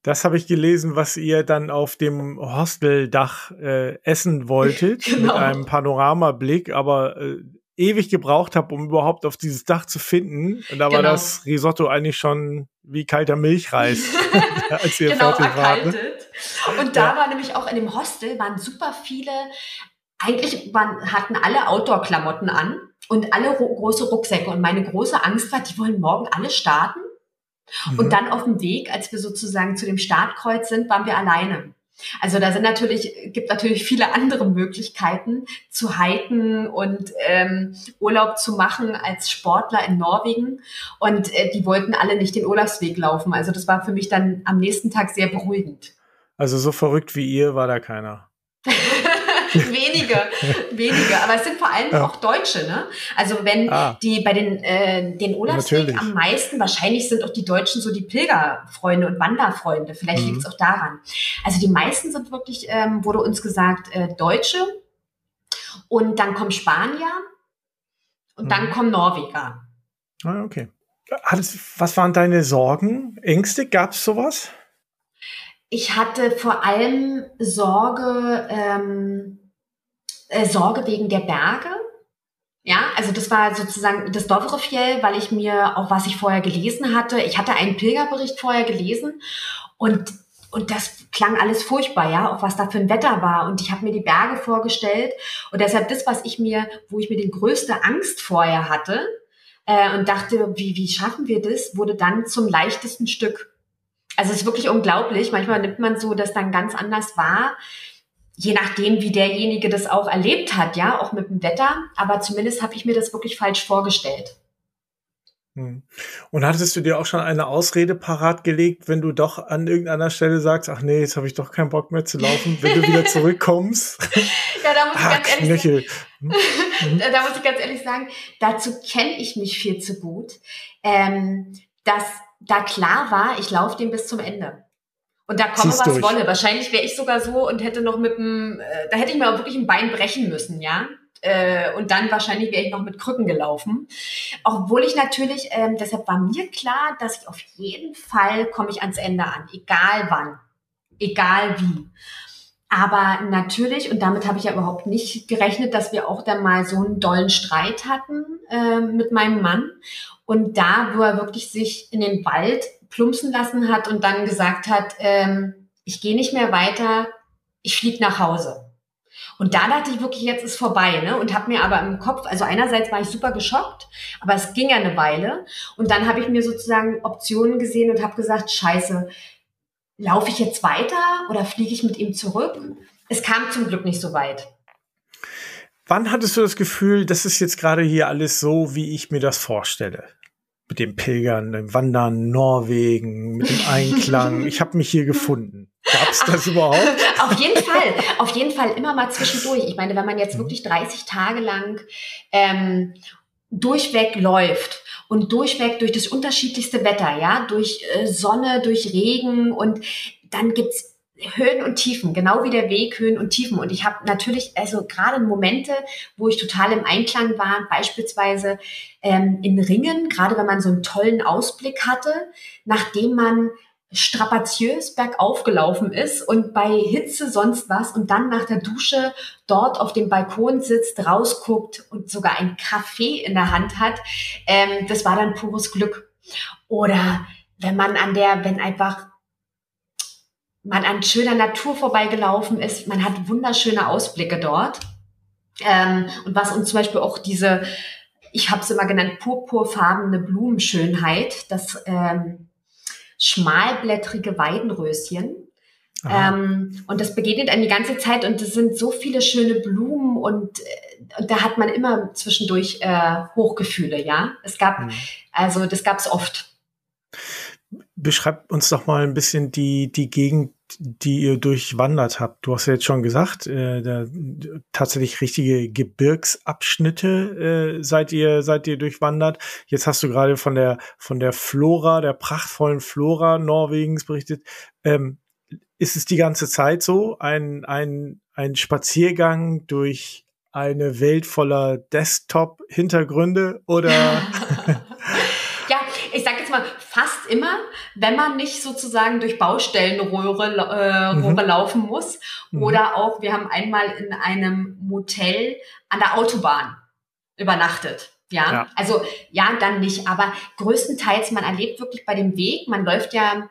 Das habe ich gelesen, was ihr dann auf dem Hosteldach äh, essen wolltet, genau. mit einem Panoramablick, aber äh, ewig gebraucht habe, um überhaupt auf dieses Dach zu finden. Und da genau. war das Risotto eigentlich schon wie kalter Milchreis, als ihr genau, fertig wart. Ne? Und da ja. war nämlich auch in dem Hostel waren super viele, eigentlich waren, hatten alle Outdoor-Klamotten an und alle große Rucksäcke. Und meine große Angst war, die wollen morgen alle starten Mhm. Und dann auf dem Weg, als wir sozusagen zu dem Startkreuz sind, waren wir alleine. Also da sind natürlich, gibt natürlich viele andere Möglichkeiten zu hiken und ähm, Urlaub zu machen als Sportler in Norwegen. Und äh, die wollten alle nicht den Urlaubsweg laufen. Also das war für mich dann am nächsten Tag sehr beruhigend. Also so verrückt wie ihr war da keiner. wenige, wenige. Aber es sind vor allem ja. auch Deutsche, ne? Also wenn ah. die bei den, äh, den Urlaubsweg am meisten, wahrscheinlich sind auch die Deutschen so die Pilgerfreunde und Wanderfreunde. Vielleicht mhm. liegt es auch daran. Also die meisten sind wirklich, ähm, wurde uns gesagt, äh, Deutsche. Und dann kommen Spanier. Und mhm. dann kommen Norweger. Ah, okay. Hattest, was waren deine Sorgen, Ängste? Gab es sowas? Ich hatte vor allem Sorge, ähm, äh, Sorge wegen der Berge. Ja, also das war sozusagen das Dovrefjell, weil ich mir auch was ich vorher gelesen hatte. Ich hatte einen Pilgerbericht vorher gelesen und und das klang alles furchtbar, ja, auch was da für ein Wetter war. Und ich habe mir die Berge vorgestellt und deshalb das, was ich mir, wo ich mir die größte Angst vorher hatte äh, und dachte, wie wie schaffen wir das, wurde dann zum leichtesten Stück. Also es ist wirklich unglaublich. Manchmal nimmt man so das dann ganz anders wahr je nachdem, wie derjenige das auch erlebt hat, ja, auch mit dem Wetter. Aber zumindest habe ich mir das wirklich falsch vorgestellt. Hm. Und hattest du dir auch schon eine Ausrede parat gelegt, wenn du doch an irgendeiner Stelle sagst, ach nee, jetzt habe ich doch keinen Bock mehr zu laufen, wenn du wieder zurückkommst? ja, da muss ich ah, ganz ehrlich sagen, hm? da muss ich ganz ehrlich sagen, dazu kenne ich mich viel zu gut, ähm, dass da klar war, ich laufe den bis zum Ende. Und da komme was durch. wolle. Wahrscheinlich wäre ich sogar so und hätte noch mit dem, äh, da hätte ich mir auch wirklich ein Bein brechen müssen, ja äh, und dann wahrscheinlich wäre ich noch mit Krücken gelaufen. Obwohl ich natürlich, ähm, deshalb war mir klar, dass ich auf jeden Fall komme ich ans Ende an, egal wann, egal wie. Aber natürlich, und damit habe ich ja überhaupt nicht gerechnet, dass wir auch dann mal so einen dollen Streit hatten äh, mit meinem Mann. Und da, wo er wirklich sich in den Wald plumpsen lassen hat und dann gesagt hat, ähm, ich gehe nicht mehr weiter, ich fliege nach Hause. Und da dachte ich wirklich, jetzt ist vorbei, ne? Und habe mir aber im Kopf, also einerseits war ich super geschockt, aber es ging ja eine Weile. Und dann habe ich mir sozusagen Optionen gesehen und habe gesagt, scheiße, laufe ich jetzt weiter oder fliege ich mit ihm zurück? Es kam zum Glück nicht so weit. Wann hattest du das Gefühl, das ist jetzt gerade hier alles so, wie ich mir das vorstelle? Mit dem Pilgern, dem Wandern, Norwegen, mit dem Einklang. ich habe mich hier gefunden. Gab es das überhaupt? auf jeden Fall, auf jeden Fall immer mal zwischendurch. Ich meine, wenn man jetzt wirklich 30 Tage lang ähm, durchweg läuft und durchweg durch das unterschiedlichste Wetter, ja, durch äh, Sonne, durch Regen und dann gibt's Höhen und Tiefen, genau wie der Weg, Höhen und Tiefen. Und ich habe natürlich, also gerade Momente, wo ich total im Einklang war, beispielsweise ähm, in Ringen, gerade wenn man so einen tollen Ausblick hatte, nachdem man strapaziös bergauf gelaufen ist und bei Hitze sonst was und dann nach der Dusche dort auf dem Balkon sitzt, rausguckt und sogar ein Kaffee in der Hand hat, ähm, das war dann pures Glück. Oder wenn man an der, wenn einfach man an schöner Natur vorbeigelaufen ist, man hat wunderschöne Ausblicke dort. Ähm, und was uns zum Beispiel auch diese, ich habe es immer genannt, purpurfarbene Blumenschönheit, das ähm, schmalblättrige Weidenröschen. Ähm, und das begegnet einem die ganze Zeit und es sind so viele schöne Blumen und, äh, und da hat man immer zwischendurch äh, Hochgefühle, ja. Es gab, mhm. also das gab es oft. Beschreibt uns doch mal ein bisschen die, die Gegend, die ihr durchwandert habt. Du hast ja jetzt schon gesagt, äh, da, tatsächlich richtige Gebirgsabschnitte äh, seid ihr seid ihr durchwandert. Jetzt hast du gerade von der von der Flora, der prachtvollen Flora Norwegens berichtet. Ähm, ist es die ganze Zeit so ein ein ein Spaziergang durch eine Welt voller Desktop-Hintergründe oder ich sage jetzt mal, fast immer, wenn man nicht sozusagen durch Baustellenrohre äh, mhm. laufen muss. Mhm. Oder auch, wir haben einmal in einem Motel an der Autobahn übernachtet. Ja? ja, also ja, dann nicht. Aber größtenteils, man erlebt wirklich bei dem Weg, man läuft ja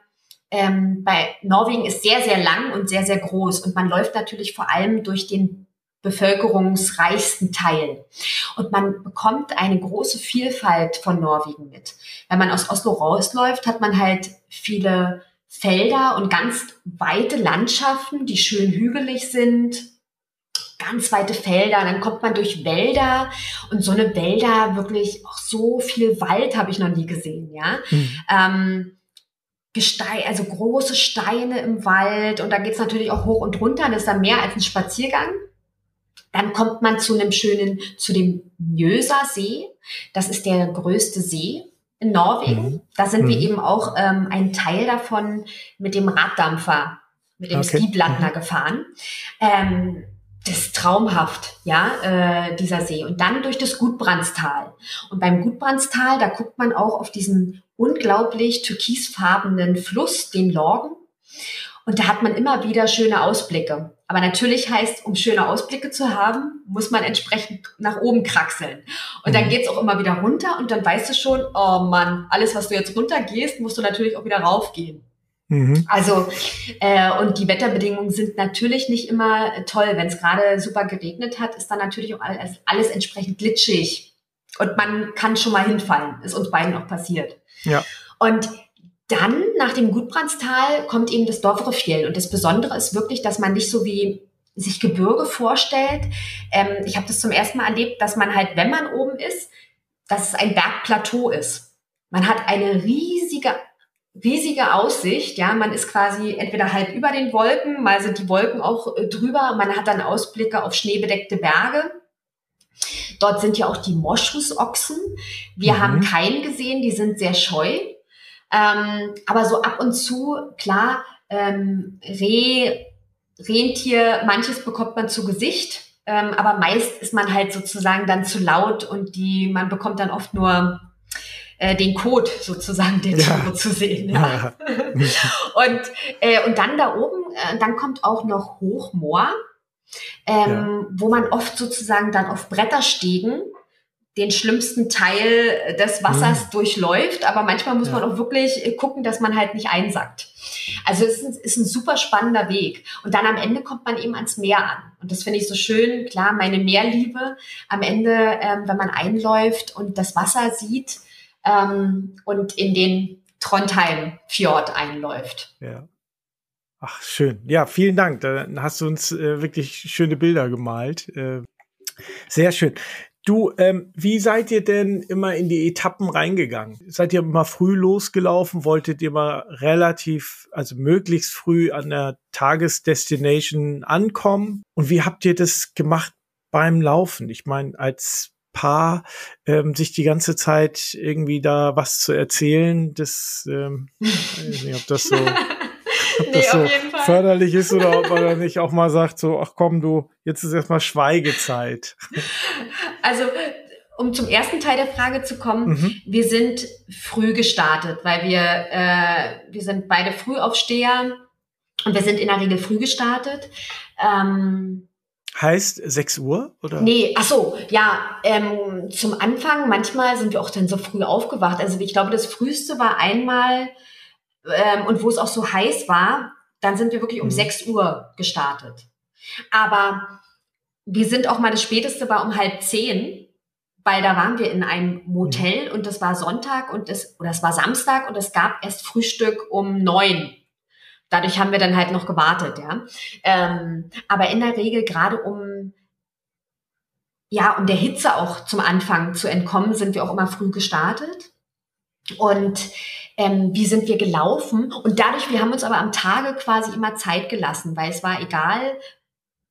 ähm, bei Norwegen ist sehr, sehr lang und sehr, sehr groß. Und man läuft natürlich vor allem durch den bevölkerungsreichsten Teil. Und man bekommt eine große Vielfalt von Norwegen mit. Wenn man aus Oslo rausläuft, hat man halt viele Felder und ganz weite Landschaften, die schön hügelig sind, ganz weite Felder. Dann kommt man durch Wälder und so eine Wälder, wirklich auch so viel Wald habe ich noch nie gesehen, ja. Mhm. Ähm, Gestein, also große Steine im Wald und da geht's natürlich auch hoch und runter. Das ist dann mehr als ein Spaziergang. Dann kommt man zu einem schönen, zu dem Mjöser See. Das ist der größte See in Norwegen. Mhm. Da sind mhm. wir eben auch ähm, ein Teil davon mit dem Raddampfer, mit dem okay. Skiblattner mhm. gefahren. Ähm, das ist traumhaft, ja, äh, dieser See. Und dann durch das Gudbrandstal. Und beim Gudbrandstal, da guckt man auch auf diesen unglaublich türkisfarbenen Fluss, den Lorgen. Und da hat man immer wieder schöne Ausblicke. Aber natürlich heißt, um schöne Ausblicke zu haben, muss man entsprechend nach oben kraxeln. Und dann mhm. geht's auch immer wieder runter und dann weißt du schon, oh Mann, alles, was du jetzt runtergehst, musst du natürlich auch wieder raufgehen. Mhm. Also, äh, und die Wetterbedingungen sind natürlich nicht immer toll. Wenn es gerade super geregnet hat, ist dann natürlich auch alles, alles entsprechend glitschig. Und man kann schon mal hinfallen. Ist uns beiden auch passiert. Ja. Und dann, nach dem Gudbrandstal, kommt eben das Dovre Fjell. Und das Besondere ist wirklich, dass man nicht so wie sich Gebirge vorstellt. Ähm, ich habe das zum ersten Mal erlebt, dass man halt, wenn man oben ist, dass es ein Bergplateau ist. Man hat eine riesige riesige Aussicht, ja, man ist quasi entweder halb über den Wolken, mal sind die Wolken auch äh, drüber, man hat dann Ausblicke auf schneebedeckte Berge. Dort sind ja auch die Moschusochsen. Wir mhm. haben keinen gesehen, die sind sehr scheu. Ähm, aber so ab und zu, klar, ähm, Reh, Rentier, manches bekommt man zu Gesicht, ähm, aber meist ist man halt sozusagen dann zu laut und die, man bekommt dann oft nur äh, den Code sozusagen der ja. Tiere zu sehen. Ja. und, äh, und dann da oben, äh, dann kommt auch noch Hochmoor, ähm, ja. wo man oft sozusagen dann auf Bretterstegen den schlimmsten Teil des Wassers mhm. durchläuft, aber manchmal muss ja. man auch wirklich äh, gucken, dass man halt nicht einsackt. Also es ist, ein, ist ein super spannender Weg. Und dann am Ende kommt man eben ans Meer an. Und das finde ich so schön. Klar, meine Meerliebe. Am Ende, ähm, wenn man einläuft und das Wasser sieht ähm, und in den Trondheim-Fjord einläuft. Ja. Ach, schön. Ja, vielen Dank. Da hast du uns äh, wirklich schöne Bilder gemalt. Äh, sehr schön. Du, ähm, wie seid ihr denn immer in die Etappen reingegangen? Seid ihr immer früh losgelaufen? Wolltet ihr mal relativ, also möglichst früh an der Tagesdestination ankommen? Und wie habt ihr das gemacht beim Laufen? Ich meine, als Paar ähm, sich die ganze Zeit irgendwie da was zu erzählen, das, ähm, ich weiß nicht, ob das so ob nee, das so förderlich ist oder ob man dann nicht auch mal sagt, so, ach komm, du, jetzt ist erstmal Schweigezeit. Also, um zum ersten Teil der Frage zu kommen, mhm. wir sind früh gestartet, weil wir, äh, wir sind beide Frühaufsteher und wir sind in der Regel früh gestartet. Ähm, Heißt 6 Uhr oder? Nee, ach so, ja, ähm, zum Anfang, manchmal sind wir auch dann so früh aufgewacht. Also ich glaube, das früheste war einmal ähm, und wo es auch so heiß war, dann sind wir wirklich um mhm. 6 Uhr gestartet. Aber wir sind auch mal das späteste war um halb zehn, weil da waren wir in einem Motel mhm. und das war Sonntag und es oder es war Samstag und es gab erst Frühstück um neun. Dadurch haben wir dann halt noch gewartet, ja. Ähm, aber in der Regel gerade um ja, um der Hitze auch zum Anfang zu entkommen, sind wir auch immer früh gestartet. Und ähm, wie sind wir gelaufen. Und dadurch, wir haben uns aber am Tage quasi immer Zeit gelassen, weil es war egal,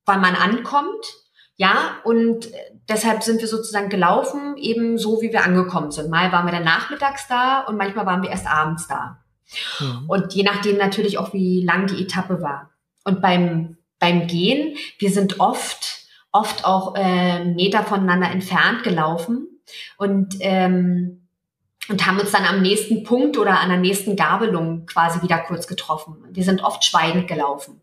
wann man ankommt. Ja, und deshalb sind wir sozusagen gelaufen, eben so, wie wir angekommen sind. Mal waren wir dann nachmittags da und manchmal waren wir erst abends da. Mhm. Und je nachdem natürlich auch, wie lang die Etappe war. Und beim, beim Gehen, wir sind oft, oft auch äh, Meter voneinander entfernt gelaufen. Und ähm, und haben uns dann am nächsten Punkt oder an der nächsten Gabelung quasi wieder kurz getroffen. Wir sind oft schweigend gelaufen.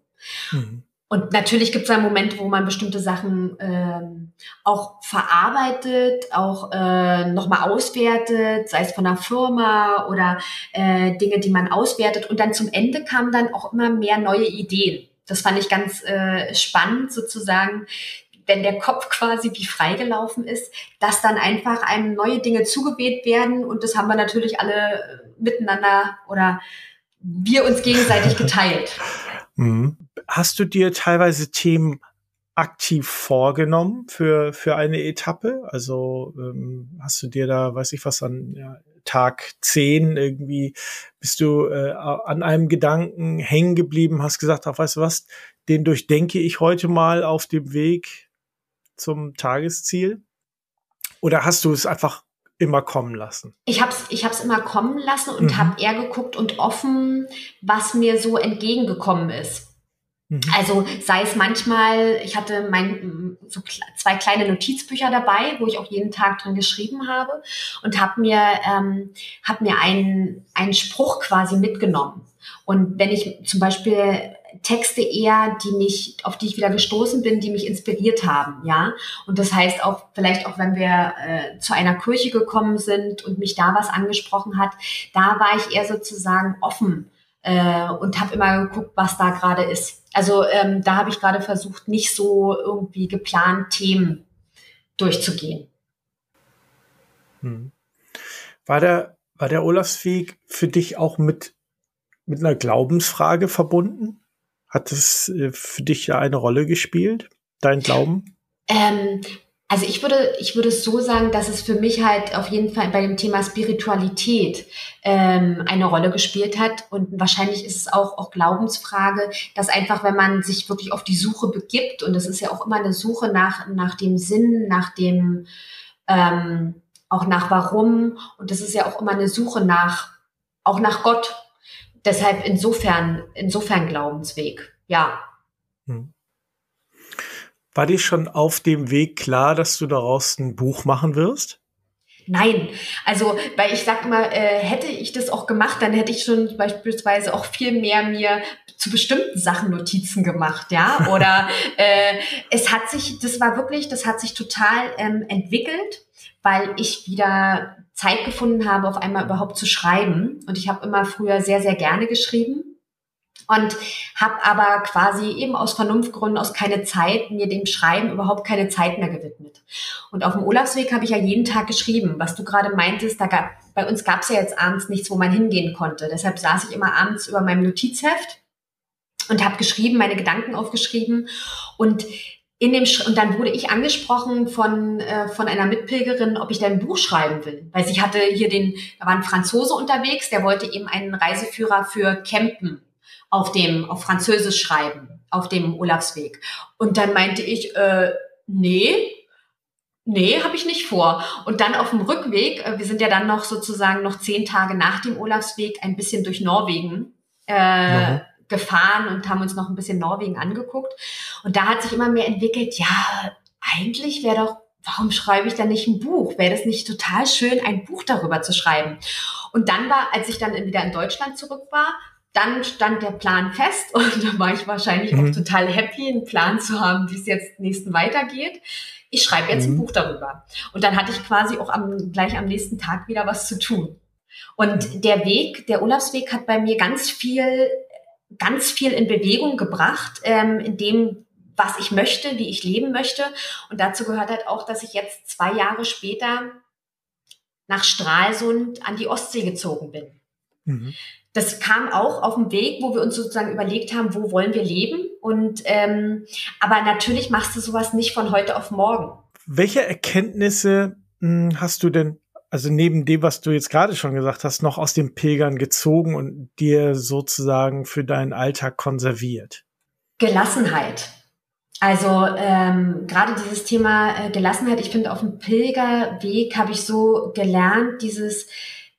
Mhm. Und natürlich gibt es einen Moment, wo man bestimmte Sachen ähm, auch verarbeitet, auch äh, nochmal auswertet, sei es von der Firma oder äh, Dinge, die man auswertet. Und dann zum Ende kamen dann auch immer mehr neue Ideen. Das fand ich ganz äh, spannend sozusagen, wenn der Kopf quasi wie freigelaufen ist, dass dann einfach einem neue Dinge zugeweht werden und das haben wir natürlich alle äh, miteinander oder wir uns gegenseitig geteilt. Mhm. Hast du dir teilweise Themen aktiv vorgenommen für, für eine Etappe? Also ähm, hast du dir da, weiß ich was, an ja, Tag zehn irgendwie, bist du äh, an einem Gedanken hängen geblieben, hast gesagt, ach, weißt du was, den durchdenke ich heute mal auf dem Weg zum Tagesziel? Oder hast du es einfach immer kommen lassen? Ich habe es ich hab's immer kommen lassen und mhm. habe eher geguckt und offen, was mir so entgegengekommen ist. Mhm. Also sei es manchmal, ich hatte mein, so zwei kleine Notizbücher dabei, wo ich auch jeden Tag drin geschrieben habe und habe mir, ähm, hab mir einen, einen Spruch quasi mitgenommen. Und wenn ich zum Beispiel Texte eher, die mich, auf die ich wieder gestoßen bin, die mich inspiriert haben, ja. Und das heißt auch, vielleicht auch, wenn wir äh, zu einer Kirche gekommen sind und mich da was angesprochen hat, da war ich eher sozusagen offen äh, und habe immer geguckt, was da gerade ist. Also ähm, da habe ich gerade versucht, nicht so irgendwie geplant Themen durchzugehen. Hm. War der, war der Olafsweg für dich auch mit, mit einer Glaubensfrage verbunden? Hat das äh, für dich ja eine Rolle gespielt, dein Glauben? Ähm, also ich würde, ich würde es so sagen, dass es für mich halt auf jeden Fall bei dem Thema Spiritualität ähm, eine Rolle gespielt hat. Und wahrscheinlich ist es auch, auch Glaubensfrage, dass einfach, wenn man sich wirklich auf die Suche begibt, und es ist ja auch immer eine Suche nach, nach dem Sinn, nach dem, ähm, auch nach warum, und das ist ja auch immer eine Suche nach, auch nach Gott. Deshalb insofern, insofern Glaubensweg, ja. Hm. War dir schon auf dem Weg klar, dass du daraus ein Buch machen wirst? Nein, also weil ich sag mal, äh, hätte ich das auch gemacht, dann hätte ich schon beispielsweise auch viel mehr mir zu bestimmten Sachen Notizen gemacht, ja. Oder äh, es hat sich, das war wirklich, das hat sich total ähm, entwickelt, weil ich wieder Zeit gefunden habe, auf einmal überhaupt zu schreiben. Und ich habe immer früher sehr, sehr gerne geschrieben und habe aber quasi eben aus Vernunftgründen, aus keine Zeit, mir dem Schreiben überhaupt keine Zeit mehr gewidmet. Und auf dem Urlaubsweg habe ich ja jeden Tag geschrieben, was du gerade meintest, da gab, bei uns gab es ja jetzt abends nichts, wo man hingehen konnte. Deshalb saß ich immer abends über meinem Notizheft und habe geschrieben, meine Gedanken aufgeschrieben und in dem Sch und dann wurde ich angesprochen von äh, von einer Mitpilgerin, ob ich da ein Buch schreiben will, weil sie hatte hier den da war ein Franzose unterwegs, der wollte eben einen Reiseführer für Campen auf dem, auf Französisch schreiben, auf dem Urlaubsweg. Und dann meinte ich, äh, nee, Nee, habe ich nicht vor. Und dann auf dem Rückweg, äh, wir sind ja dann noch sozusagen noch zehn Tage nach dem Urlaubsweg ein bisschen durch Norwegen äh, ja. Gefahren und haben uns noch ein bisschen Norwegen angeguckt. Und da hat sich immer mehr entwickelt, ja, eigentlich wäre doch, warum schreibe ich da nicht ein Buch? Wäre das nicht total schön, ein Buch darüber zu schreiben? Und dann war, als ich dann wieder in Deutschland zurück war, dann stand der Plan fest und da war ich wahrscheinlich mhm. auch total happy, einen Plan zu haben, wie es jetzt nächsten weitergeht. Ich schreibe jetzt mhm. ein Buch darüber. Und dann hatte ich quasi auch am, gleich am nächsten Tag wieder was zu tun. Und mhm. der Weg, der Urlaubsweg hat bei mir ganz viel, ganz viel in Bewegung gebracht, ähm, in dem, was ich möchte, wie ich leben möchte. Und dazu gehört halt auch, dass ich jetzt zwei Jahre später nach Stralsund an die Ostsee gezogen bin. Mhm das kam auch auf dem Weg, wo wir uns sozusagen überlegt haben, wo wollen wir leben. Und ähm, aber natürlich machst du sowas nicht von heute auf morgen. Welche Erkenntnisse mh, hm, hast du denn, also neben dem, was du jetzt gerade schon gesagt hast, noch aus dem Pilgern gezogen und dir sozusagen für deinen Alltag konserviert? Gelassenheit. Also ähm, gerade dieses Thema äh, Gelassenheit, ich finde, auf dem Pilgerweg habe ich so gelernt, dieses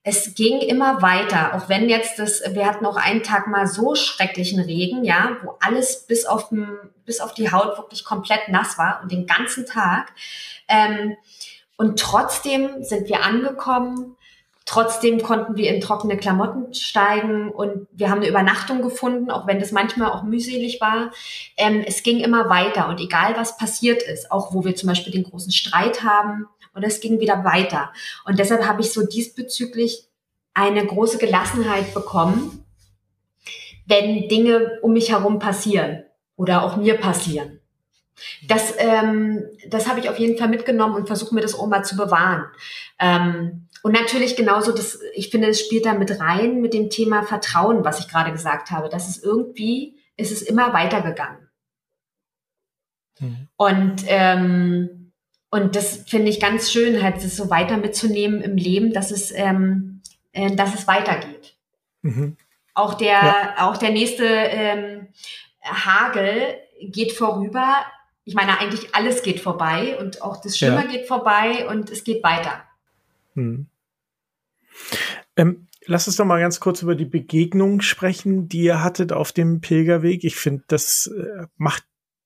es ging immer weiter, auch wenn jetzt das, wir hatten auch einen Tag mal so schrecklichen Regen, ja, wo alles bis auf, den, bis auf die Haut wirklich komplett nass war und den ganzen Tag. Ähm, und trotzdem sind wir angekommen, trotzdem konnten wir in trockene Klamotten steigen und wir haben eine Übernachtung gefunden, auch wenn das manchmal auch mühselig war. Ähm, es ging immer weiter und egal was passiert ist, auch wo wir zum Beispiel den großen Streit haben, und es ging wieder weiter. Und deshalb habe ich so diesbezüglich eine große Gelassenheit bekommen, wenn Dinge um mich herum passieren oder auch mir passieren. Das, ähm, das habe ich auf jeden Fall mitgenommen und versuche mir das auch mal zu bewahren. Ähm, und natürlich genauso, das, ich finde, es spielt da mit rein mit dem Thema Vertrauen, was ich gerade gesagt habe. Das ist irgendwie, ist es immer weitergegangen. Mhm. Und ähm, und das finde ich ganz schön, halt das so weiter mitzunehmen im Leben, dass es, ähm, äh, dass es weitergeht. Mhm. Auch der, ja. auch der nächste ähm, Hagel geht vorüber. Ich meine, eigentlich alles geht vorbei und auch das Schimmer ja. geht vorbei und es geht weiter. Mhm. Ähm, lass uns doch mal ganz kurz über die Begegnung sprechen, die ihr hattet auf dem Pilgerweg. Ich finde, das äh, macht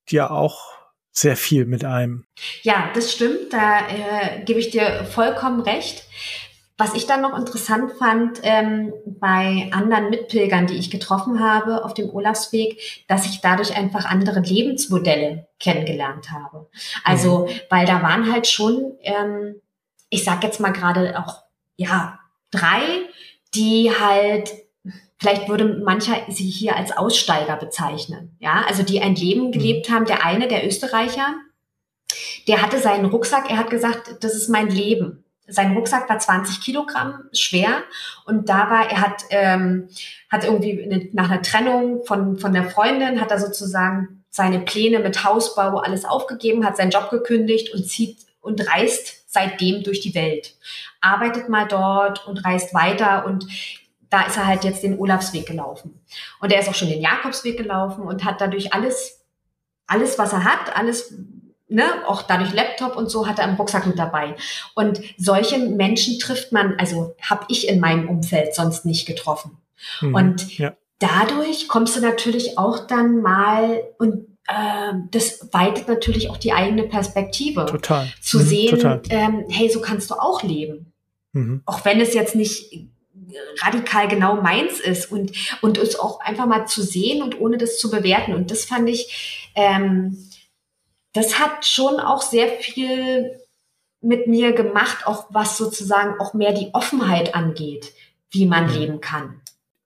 ja auch sehr viel mit einem. Ja, das stimmt. Da äh, gebe ich dir vollkommen recht. Was ich dann noch interessant fand ähm, bei anderen Mitpilgern, die ich getroffen habe auf dem Urlaubsweg, dass ich dadurch einfach andere Lebensmodelle kennengelernt habe. Also, mhm. weil da waren halt schon, ähm, ich sag jetzt mal gerade auch, ja, drei, die halt vielleicht würde mancher sie hier als Aussteiger bezeichnen. Ja, also die ein Leben mhm. gelebt haben. Der eine, der Österreicher, der hatte seinen Rucksack, er hat gesagt, das ist mein Leben. Sein Rucksack war 20 Kilogramm schwer und da war, er hat, ähm, hat irgendwie eine, nach einer Trennung von, von der Freundin, hat er sozusagen seine Pläne mit Hausbau alles aufgegeben, hat seinen Job gekündigt und zieht und reist seitdem durch die Welt. Arbeitet mal dort und reist weiter und da ist er halt jetzt den Olafsweg gelaufen. Und er ist auch schon den Jakobsweg gelaufen und hat dadurch alles, alles, was er hat, alles, ne, auch dadurch Laptop und so hat er im Rucksack mit dabei. Und solche Menschen trifft man, also habe ich in meinem Umfeld sonst nicht getroffen. Mhm, und ja. dadurch kommst du natürlich auch dann mal und äh, das weitet natürlich auch die eigene Perspektive. Total. Zu mhm, sehen, total. Ähm, hey, so kannst du auch leben. Mhm. Auch wenn es jetzt nicht radikal genau meins ist und, und es auch einfach mal zu sehen und ohne das zu bewerten. Und das fand ich, ähm, das hat schon auch sehr viel mit mir gemacht, auch was sozusagen auch mehr die Offenheit angeht, wie man mhm. leben kann.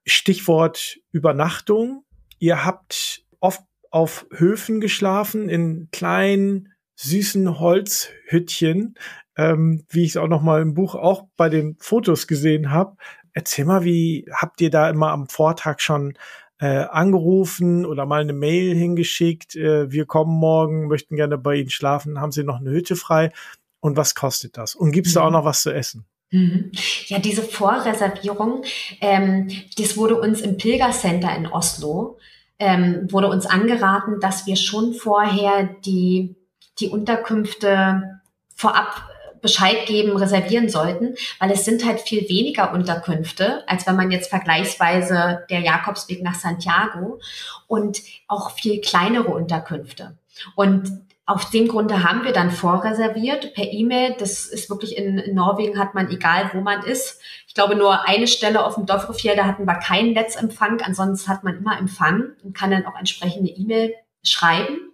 Stichwort Übernachtung. Ihr habt oft auf Höfen geschlafen, in kleinen, süßen Holzhüttchen, ähm, wie ich es auch noch mal im Buch auch bei den Fotos gesehen habe. Erzähl mal, wie habt ihr da immer am Vortag schon äh, angerufen oder mal eine Mail hingeschickt, äh, wir kommen morgen, möchten gerne bei Ihnen schlafen, haben Sie noch eine Hütte frei und was kostet das? Und gibt es mhm. da auch mhm. noch was zu essen? Mhm. Ja, diese Vorreservierung, ähm, das wurde uns im Pilgercenter in Oslo, ähm, wurde uns angeraten, dass wir schon vorher die, die Unterkünfte vorab Bescheid geben, reservieren sollten, weil es sind halt viel weniger Unterkünfte, als wenn man jetzt vergleichsweise der Jakobsweg nach Santiago und auch viel kleinere Unterkünfte. Und auf dem Grunde haben wir dann vorreserviert per E-Mail. Das ist wirklich in, Norwegen hat man, egal wo man ist. Ich glaube, nur eine Stelle auf dem Dovrefjell, da hatten wir keinen Netzempfang. Ansonsten hat man immer Empfang und kann dann auch entsprechende E-Mail schreiben.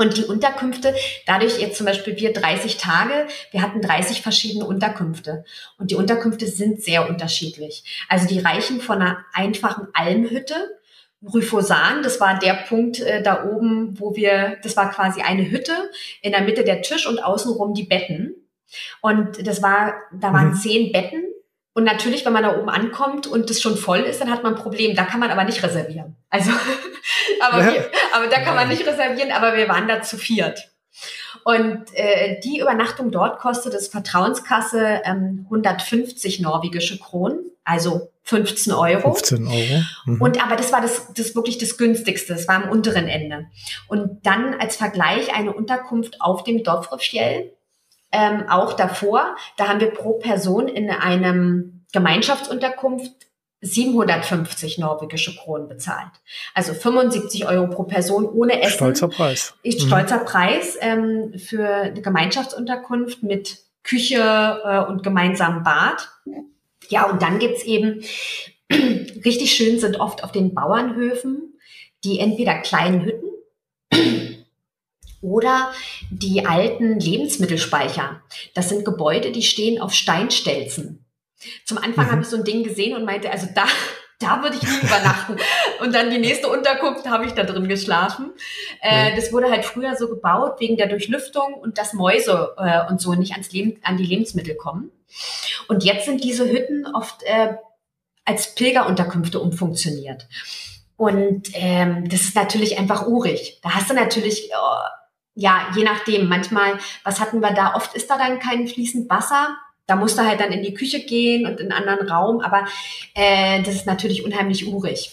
Und die Unterkünfte, dadurch jetzt zum Beispiel wir 30 Tage, wir hatten 30 verschiedene Unterkünfte. Und die Unterkünfte sind sehr unterschiedlich. Also die reichen von einer einfachen Almhütte, Rüfosan, das war der Punkt äh, da oben, wo wir, das war quasi eine Hütte, in der Mitte der Tisch und außenrum die Betten. Und das war, da waren mhm. zehn Betten und natürlich, wenn man da oben ankommt und das schon voll ist, dann hat man ein Problem. Da kann man aber nicht reservieren. Also, aber, ja. wir, aber da kann man nicht reservieren, aber wir waren da zu viert. Und äh, die Übernachtung dort kostet es Vertrauenskasse ähm, 150 norwegische Kronen, also 15 Euro. 15 Euro. Mhm. Und aber das war das, das wirklich das günstigste, das war am unteren Ende. Und dann als Vergleich eine Unterkunft auf dem Dovrefjell ähm, auch davor. Da haben wir pro Person in einem Gemeinschaftsunterkunft 750 norwegische Kronen bezahlt. Also 75 Euro pro Person ohne Essen. Stolzer Preis. Ist stolzer mhm. Preis ähm, für eine Gemeinschaftsunterkunft mit Küche äh, und gemeinsamen Bad. Ja, und dann gibt's eben, richtig schön sind oft auf den Bauernhöfen die entweder kleinen Hütten oder die alten Lebensmittelspeicher. Das sind Gebäude, die stehen auf Steinstelzen. Zum Anfang mhm. habe ich so ein Ding gesehen und meinte, also da, da würde ich nie übernachten. Und dann die nächste Unterkunft habe ich da drin geschlafen. Äh, das wurde halt früher so gebaut wegen der Durchlüftung und dass Mäuse äh, und so nicht ans Leben, an die Lebensmittel kommen. Und jetzt sind diese Hütten oft äh, als Pilgerunterkünfte umfunktioniert. Und ähm, das ist natürlich einfach urig. Da hast du natürlich oh, ja, je nachdem, manchmal, was hatten wir da? Oft ist da dann kein fließend Wasser. Da musst du halt dann in die Küche gehen und in einen anderen Raum, aber äh, das ist natürlich unheimlich urig.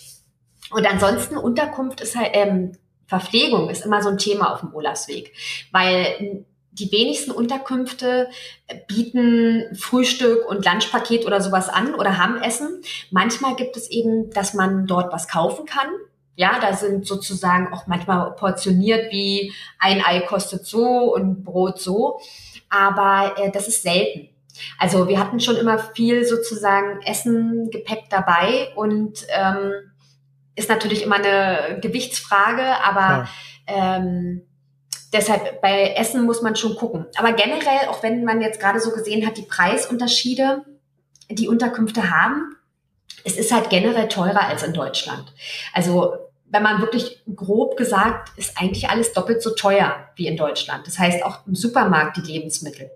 Und ansonsten Unterkunft ist halt, ähm, Verpflegung ist immer so ein Thema auf dem Olafsweg, weil die wenigsten Unterkünfte bieten Frühstück und Lunchpaket oder sowas an oder haben Essen. Manchmal gibt es eben, dass man dort was kaufen kann. Ja, da sind sozusagen auch manchmal portioniert wie ein Ei kostet so und Brot so. Aber äh, das ist selten. Also wir hatten schon immer viel sozusagen Essen, Gepäck dabei und ähm, ist natürlich immer eine Gewichtsfrage, aber ja. ähm, deshalb bei Essen muss man schon gucken. Aber generell, auch wenn man jetzt gerade so gesehen hat, die Preisunterschiede, die Unterkünfte haben, es ist halt generell teurer als in Deutschland. Also wenn man wirklich grob gesagt, ist eigentlich alles doppelt so teuer wie in Deutschland. Das heißt auch im Supermarkt die Lebensmittel.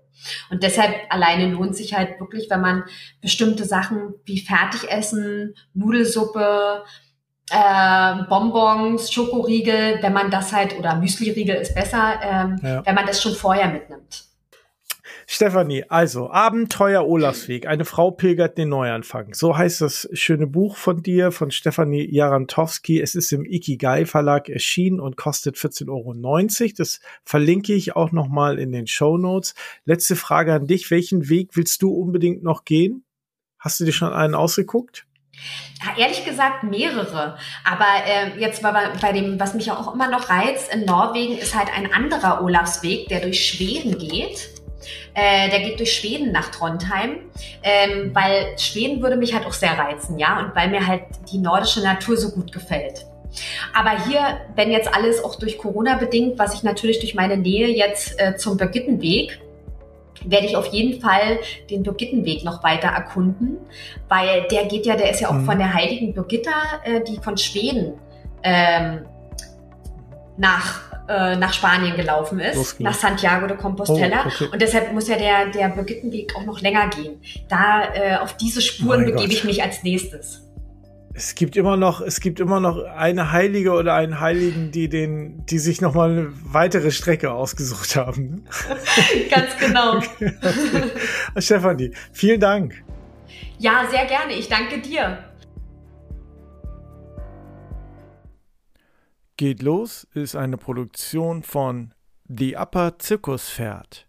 Und deshalb alleine lohnt sich halt wirklich, wenn man bestimmte Sachen wie Fertigessen, Nudelsuppe, äh, Bonbons, Schokoriegel, wenn man das halt, oder Müsliriegel ist besser, ähm, ja. wenn man das schon vorher mitnimmt. Stefanie, also Abenteuer Olafsweg, eine Frau pilgert den Neuanfang. So heißt das schöne Buch von dir, von Stefanie Jarantowski. Es ist im Ikigai Verlag erschienen und kostet 14,90 Euro. Das verlinke ich auch nochmal in den Show Notes. Letzte Frage an dich. Welchen Weg willst du unbedingt noch gehen? Hast du dir schon einen ausgeguckt? Ja, ehrlich gesagt mehrere. Aber äh, jetzt bei, bei dem, was mich auch immer noch reizt in Norwegen, ist halt ein anderer Olafsweg, der durch Schweden geht. Äh, der geht durch Schweden nach Trondheim, ähm, weil Schweden würde mich halt auch sehr reizen, ja, und weil mir halt die nordische Natur so gut gefällt. Aber hier, wenn jetzt alles auch durch Corona bedingt, was ich natürlich durch meine Nähe jetzt äh, zum Birgittenweg, werde ich auf jeden Fall den Birgittenweg noch weiter erkunden, weil der geht ja, der ist ja auch mhm. von der heiligen Birgitta, äh, die von Schweden ähm, nach äh, nach Spanien gelaufen ist, nach Santiago de Compostela. Oh, okay. Und deshalb muss ja der, der Birgittenweg auch noch länger gehen. Da äh, auf diese Spuren begebe ich mich als nächstes. Es gibt immer noch, es gibt immer noch eine Heilige oder einen Heiligen, die den, die sich noch mal eine weitere Strecke ausgesucht haben. Ganz genau. Stefanie, vielen Dank. Ja, sehr gerne. Ich danke dir. Geht los ist eine Produktion von The Upper Zirkus Pferd.